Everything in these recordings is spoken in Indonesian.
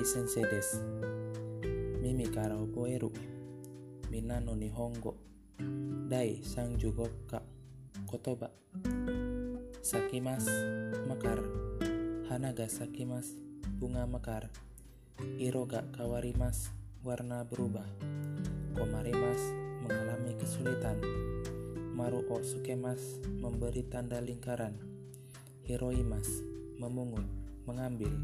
Riki sensei desu. Mimi kara oboeru. Mina no nihongo. Dai sanju gokka. Kotoba. Sakimas mekar. Hana ga sakimas bunga mekar. Iro ga kawarimas warna berubah. Komarimas mengalami kesulitan. Maru o sukemas memberi tanda lingkaran. Hiroimas memungut, mengambil.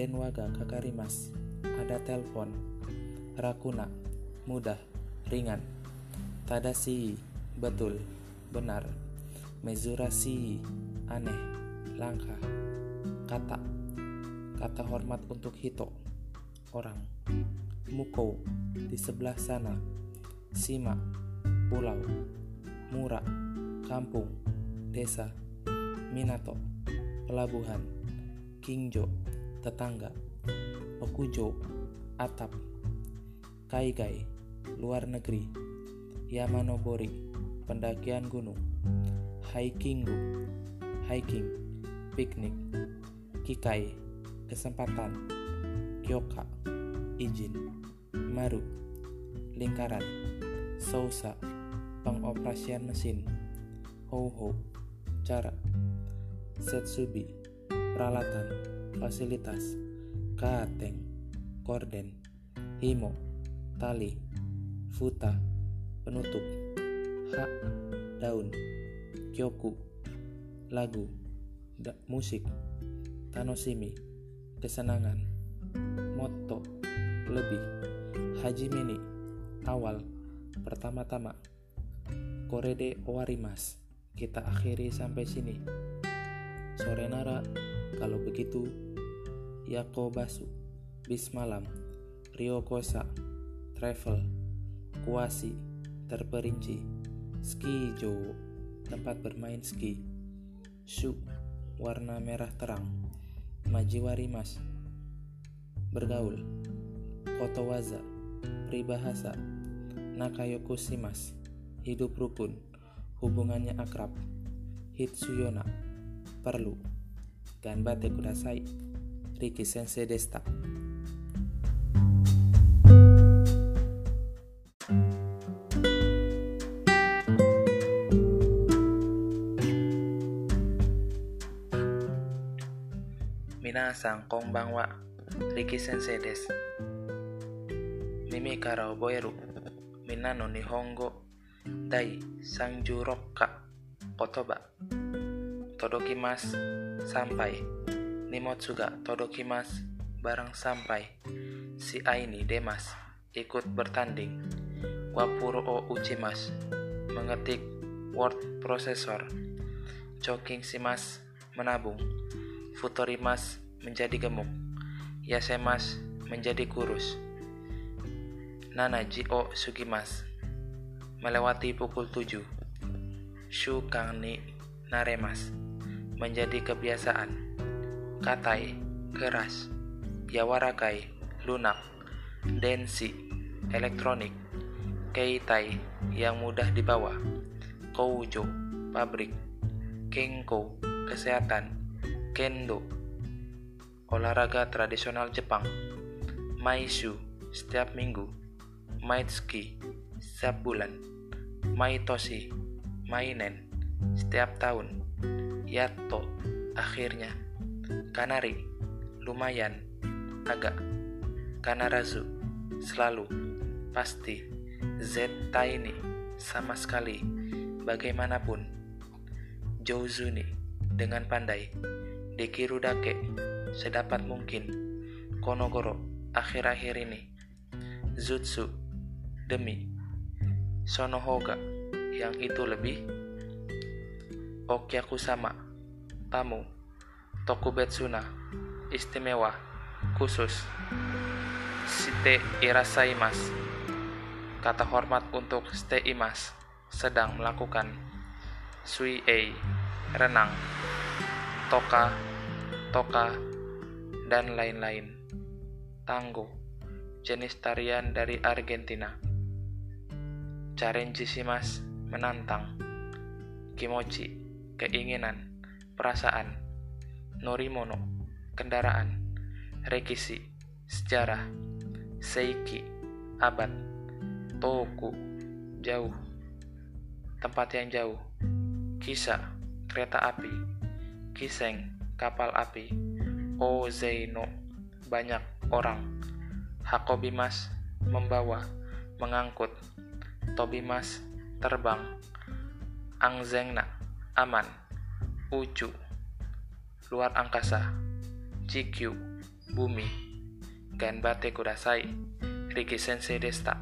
Denwaga kakarimas ada telepon. Rakuna mudah, ringan. Tadasi betul, benar. Mezurasi aneh, langkah. Kata kata hormat untuk Hito orang. Muko di sebelah sana. Sima pulau. Mura kampung. Desa. Minato pelabuhan. Kingjo tetangga. Okujo atap. Kaigai luar negeri. Yamanobori pendakian gunung. Hikingu hiking piknik. Kikai kesempatan. Kyoka izin. Maru lingkaran. Sousa pengoperasian mesin. Ho-ho cara. Setsubi peralatan fasilitas. Kateng korden. Himo tali. Futa penutup. Ha daun. Kyoku lagu. Da, musik. Tanosimi kesenangan. Motto lebih. Haji mini awal pertama-tama. Korede owarimas. Kita akhiri sampai sini. Sore nara, kalau begitu, Yakobasu, bis malam, Rio Kosa, travel, kuasi, terperinci, ski Jowo, tempat bermain ski, shu, warna merah terang, majiwarimas, bergaul, kotowaza, peribahasa, nakayokusimas, hidup rukun, hubungannya akrab, hitsuyona, perlu, ganbate kudasai, Riki Sensei Desta. Minasan konbanwa, Riki Sensei desu. Mimi kara oboeru, mina no nihongo, dai sanju rokka, kotoba. Todokimas, sampai. Nimotsu ga todokimas, barang sampai. Si Aini Demas, ikut bertanding. Wapuro o Uchimas, mengetik word processor. Choking Simas, menabung. Futorimas, menjadi gemuk. Yasemas, menjadi kurus. Nana Jio Sugimas, melewati pukul 7. Shu Kang ni Naremas, menjadi kebiasaan. Katai, keras. Yawarakai, lunak. Densi, elektronik. Keitai, yang mudah dibawa. Koujo, pabrik. Kenko, kesehatan. Kendo, olahraga tradisional Jepang. Maishu, setiap minggu. Maitsuki, setiap bulan. Maitoshi, mainen, setiap tahun. Yato, akhirnya. Kanari, lumayan, agak. Kanarazu, selalu, pasti. Zeta ini, sama sekali, bagaimanapun. Jouzuni, dengan pandai. Dekirudake, sedapat mungkin. Konogoro, akhir-akhir ini. Jutsu, demi. Sonohoga, yang itu lebih. Okyaku sama, tamu. Tokubetsuna, istimewa, khusus. Shite irasaimas, kata hormat untuk stay imas, sedang melakukan. Sui ei, renang. Toka, toka, dan lain-lain. Tango, jenis tarian dari Argentina. Carenjisimas, menantang. Kimochi, keinginan, perasaan. Norimono, kendaraan. Rekisi, sejarah, seiki, abad, toku, jauh, tempat yang jauh, kisah, kereta api, kiseng, kapal api, ozeino, banyak orang, hakobimas, membawa, mengangkut, tobimas, terbang, angzengna, aman, ucu, luar angkasa, cikyu, bumi, Ganbate kudasai. Riki Sensei desta.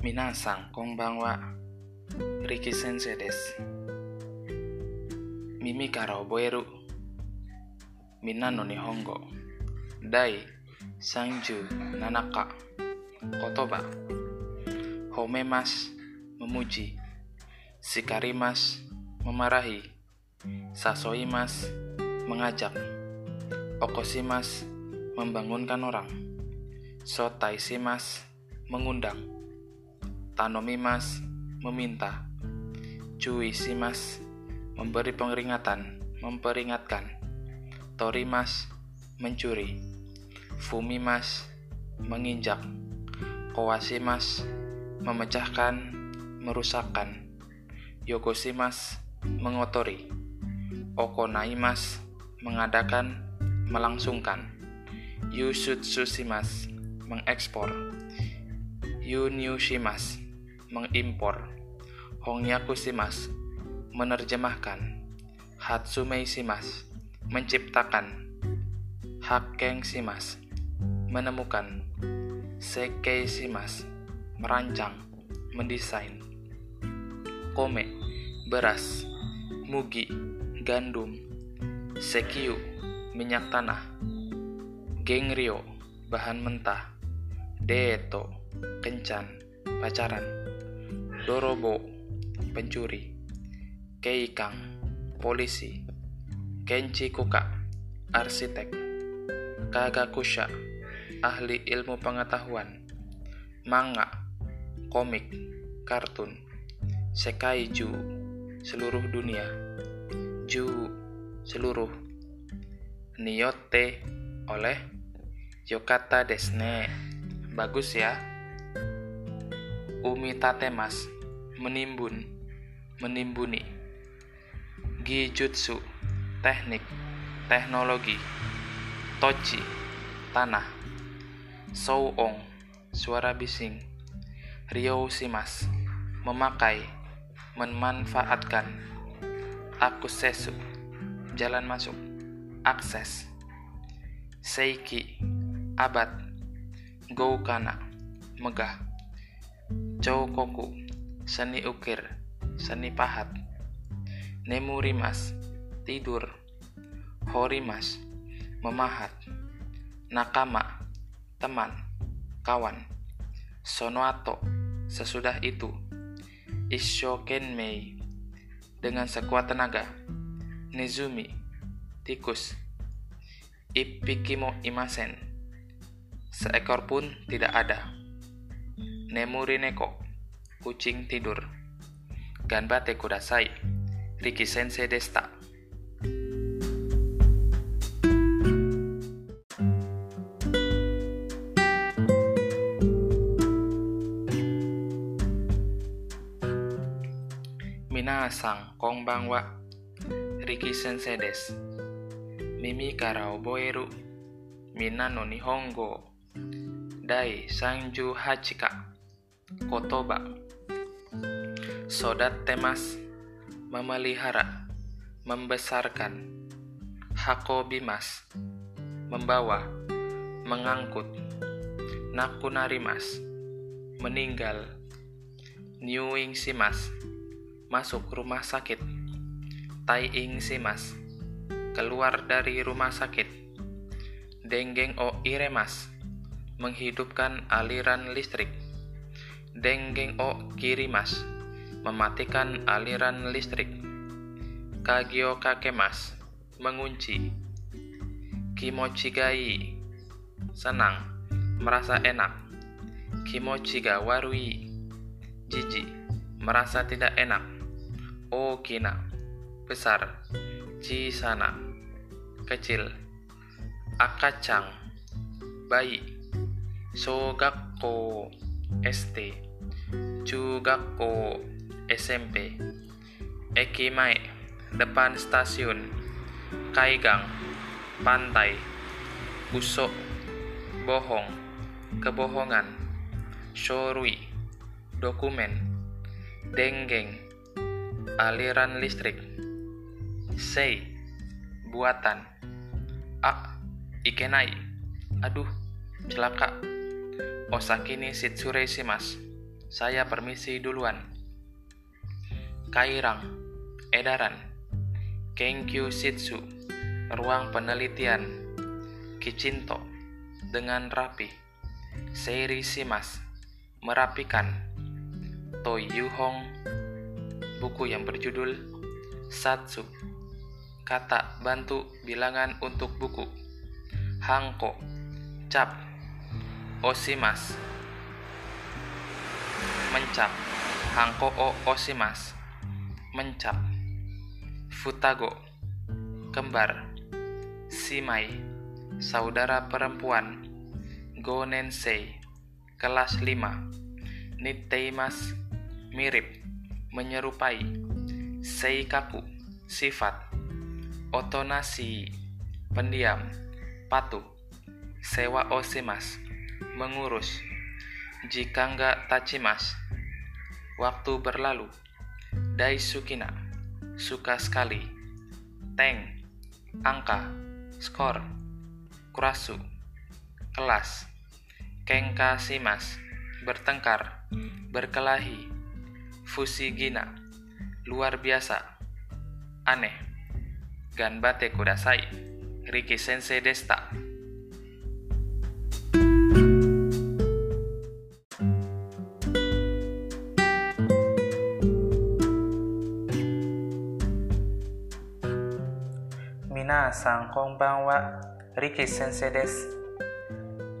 Minasan konbanwa. Riki Sensei desu. Mimi kara oboeru. Minna no Nihongo. Dai Sanju Nanaka. Kotoba. Homemas memuji. Sikarimas memarahi. Sasoimas mengajak. Okosimas membangunkan orang. Sotaisimas mengundang. Tanomimas meminta. Cuisimas memberi peringatan memperingatkan Torimas mencuri Fumimas menginjak Kowasimas memecahkan, merusakkan. Yogosimas mengotori. Okonaimas mengadakan, melangsungkan. Yusutsusimas mengekspor. Yunyushimas mengimpor. Hongyakusimas menerjemahkan. Hatsumeisimas menciptakan. Hakengsimas menemukan Sekeisimas, merancang, mendesain. Kome, beras. Mugi, gandum. Sekiu, minyak tanah. Gengrio, bahan mentah. Deeto, kencan, pacaran. Dorobo, pencuri. Keikang, polisi. Kenchi Kuka, arsitek. Kagakusha, ahli ilmu pengetahuan, manga, komik, kartun, sekaiju, seluruh dunia, ju, seluruh, niyote, oleh, yokata desne, bagus ya, umitatemas, menimbun, menimbuni, gijutsu, teknik, teknologi, tochi, tanah, Souong, suara bising. Rio Simas, memakai, memanfaatkan. Aku sesu, jalan masuk, akses. Seiki, abad. Goukana, megah. Choukoku, seni ukir, seni pahat. Nemurimas, tidur. Horimas, memahat. Nakama, teman, kawan. Sonoato, sesudah itu. Ishokenmei, dengan sekuat tenaga. Nezumi, tikus. Ippikimo imasen, seekor pun tidak ada. Nemuri neko, kucing tidur. Ganbate kudasai, Riki Sensei desta. Minasan konbanwa. Riki sensei desu. Mimi kara oboeru. Minna no Nihongo. Dai sanju hachika. Kotoba. Sodat temas. Memelihara. Membesarkan. Hakobimas. Membawa. Mengangkut. Nakunarimas. Meninggal. Nyuing simas masuk rumah sakit. Tai ing simas, keluar dari rumah sakit. Denggeng o iremas, menghidupkan aliran listrik. Denggeng o kirimas, mematikan aliran listrik. Kagio kakemas, mengunci. Kimochigai, senang, merasa enak. Kimochi ga warui. Jiji, merasa tidak enak. Okina, besar. Chisana, kecil. Akacang, bayi. Shogakko, ST. Chugakko, SMP. Ekimae, depan stasiun. Kaigang, pantai. Usok, bohong, kebohongan. Shorui, dokumen. Denggeng, aliran listrik. Sei, buatan. A, ikenai. Aduh, celaka. Osakini shitsure shimasu. Saya permisi duluan. Kairang, edaran. Kenkyu Shitsu, ruang penelitian. Kicinto, dengan rapi. Seiri Shimas, merapikan. Toyuhong, buku yang berjudul Satsu, kata bantu bilangan untuk buku. Hangko, cap. Osimas, mencap. Hangko o osimas, mencap. Futago, kembar. Simai, saudara perempuan. Gonensei, kelas 5. Nitteimas, mirip, menyerupai. Seikaku, sifat. Otonashi, pendiam. Patuh. Sewa osimas, mengurus. Jika enggak tachimas, waktu berlalu. Daisukina, suka sekali. Teng, angka, skor. Kurasu, kelas. Kengka simas, bertengkar, berkelahi. Fusigina, luar biasa. Aneh. Ganbate kudasai. Riki Sensei Desta. Minasan konbanwa, Riki Sensei desu.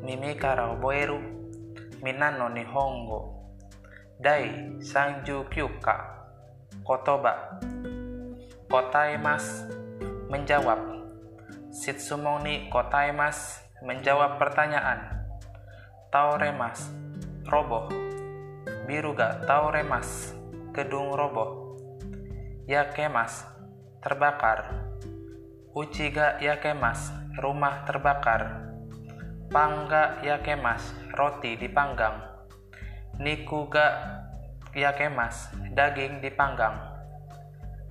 Mimi kara oboeru Minan no Nihongo. Dai Sanju Kyuka. Kotoba. Kotaimas menjawab. Shitsumon ni kotaimas menjawab pertanyaan. Taoremas roboh. Biruga taoremas gedung roboh. Yakemas terbakar. Uchiga yakemas rumah terbakar. Pangga yakemas roti dipanggang. Nikuga yakemas daging dipanggang.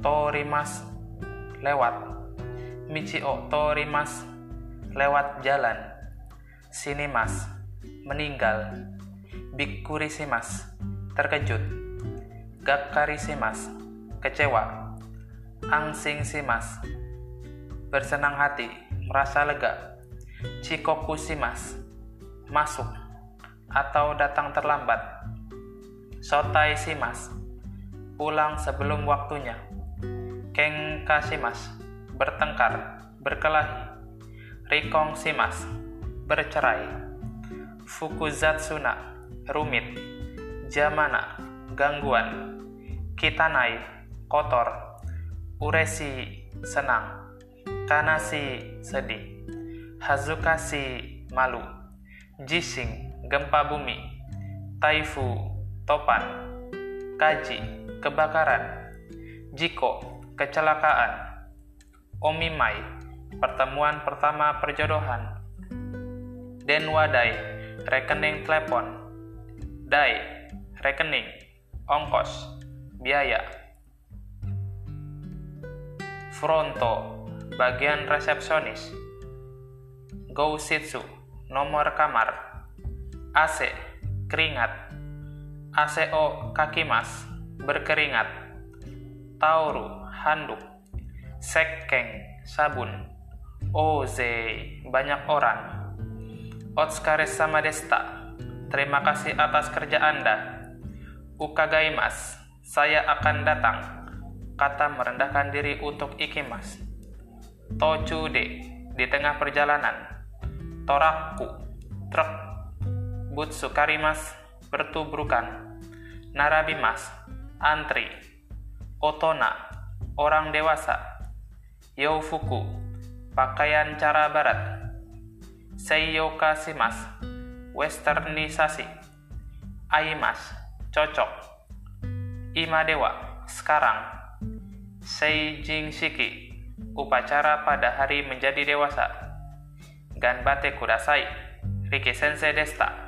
Torimas lewat. Michio torimas lewat jalan. Sinimas meninggal. Bikurisimas terkejut. Gakkarisimas kecewa. Angsingsimas bersenang hati, merasa lega. Chikokusimas masuk atau datang terlambat. Sotai simas pulang sebelum waktunya. Kengkasimas bertengkar, berkelahi. Rikong simas bercerai. Fukuzatsuna rumit. Jamana gangguan. Kitanai kotor. Uresi senang. Kanashi sedih. Hazukashi malu. Jising gempa bumi. Taifu topan. Kaji kebakaran. Jiko kecelakaan. Omimai pertemuan pertama perjodohan. Denwadai rekening telepon. Dai rekening ongkos biaya. Fronto bagian resepsionis. Gousitsu, nomor kamar. AC, keringat. ACO, kaki mas, berkeringat. Tauru, handuk. Sekeng, sabun. Oze, banyak orang. Otskare sama desta, terima kasih atas kerja Anda. Ukagaimas, saya akan datang. Kata merendahkan diri untuk Ikimas. Tochude di tengah perjalanan. Toraku, truk. Butsu Karimas, bertubrukan. Narabimas, antri. Otona, orang dewasa. Youfuku, pakaian cara barat. Seiyoka Simas, westernisasi. Aimas, cocok. Imadewa, sekarang. Seijing Shiki, upacara pada hari menjadi dewasa. Ganbate kudasai, Riki Sensei desta.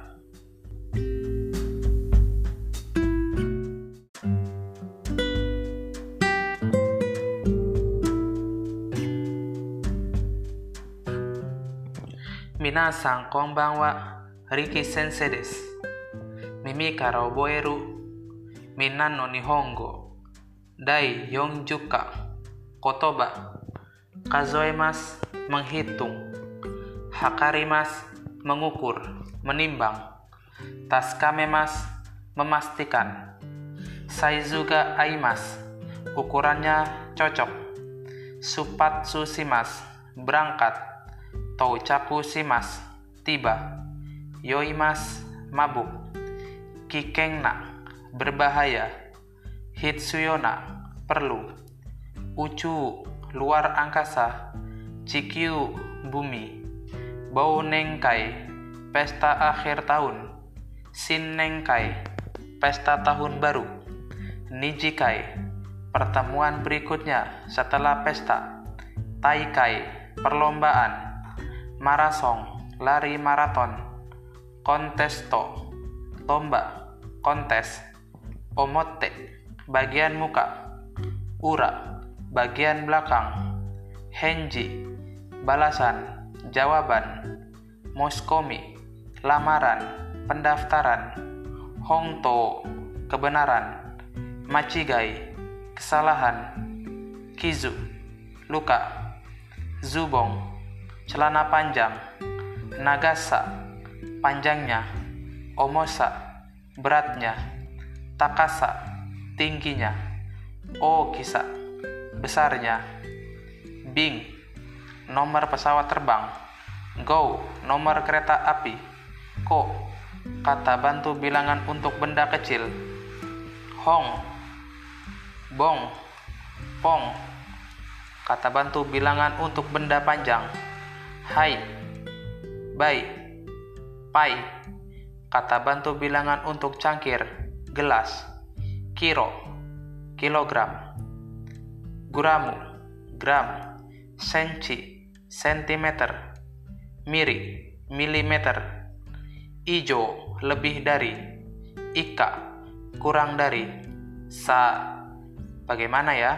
Kazoemas menghitung. Hakarimas mengukur, menimbang. Taskamemas memastikan. Saizuga Aimas ukurannya cocok. Supatsu Simas berangkat Touchaku Simas tiba. Yoimas mabuk. Kikengna berbahaya. Hitsuyona perlu. Ucu luar angkasa. Cikyu bumi. Bau Nengkai pesta akhir tahun. Sin Nengkai pesta tahun baru. Nijikai pertemuan berikutnya setelah pesta. Taikai perlombaan Marasong lari maraton. Kontesto. Lomba, kontes, omote, bagian muka, ura, bagian belakang, henji, balasan, jawaban, moskomi, lamaran, pendaftaran, hongto, kebenaran, machigai, kesalahan, kizu, luka, zubong, celana panjang, nagasa, panjangnya, Omosa, beratnya. Takasa, tingginya. Okisa, besarnya. Bing, nomor pesawat terbang. Go, nomor kereta api. Ko, kata bantu bilangan untuk benda kecil. Hong, bong, pong, kata bantu bilangan untuk benda panjang. Hai, bai, pai, kata bantu bilangan untuk cangkir, gelas, kiro, kilogram, guramu, gram, senci, sentimeter, miri, milimeter, ijo, lebih dari, ika, kurang dari, sa, bagaimana ya?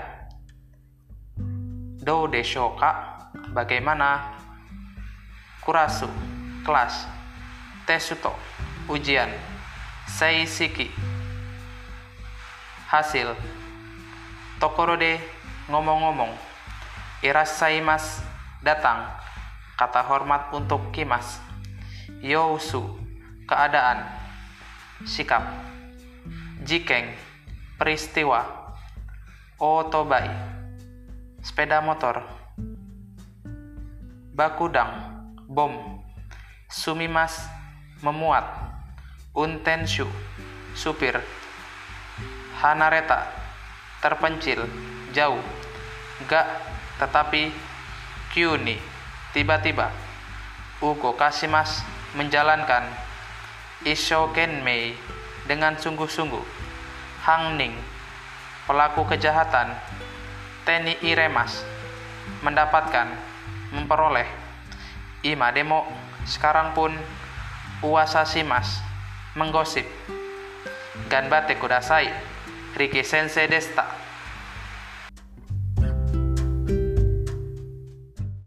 Do deshoka, bagaimana? Kurasu, kelas, tesuto, ujian seisiki hasil tokorode ngomong-ngomong irasaimas datang kata hormat untuk kimas. Yousu keadaan sikap jikeng peristiwa otobai sepeda motor bakudang bom sumimas memuat Untenshu, supir. Hanareta, terpencil, jauh. Gak, tetapi Kyuni, tiba-tiba. Uko Kasimas menjalankan Ishokenmei dengan sungguh-sungguh. Hangning, pelaku kejahatan. Teni Iremas, mendapatkan, memperoleh. Ima Demo, sekarang pun Uasa Simas menggosip. Ganbate kudasai. Riki Sensei desta.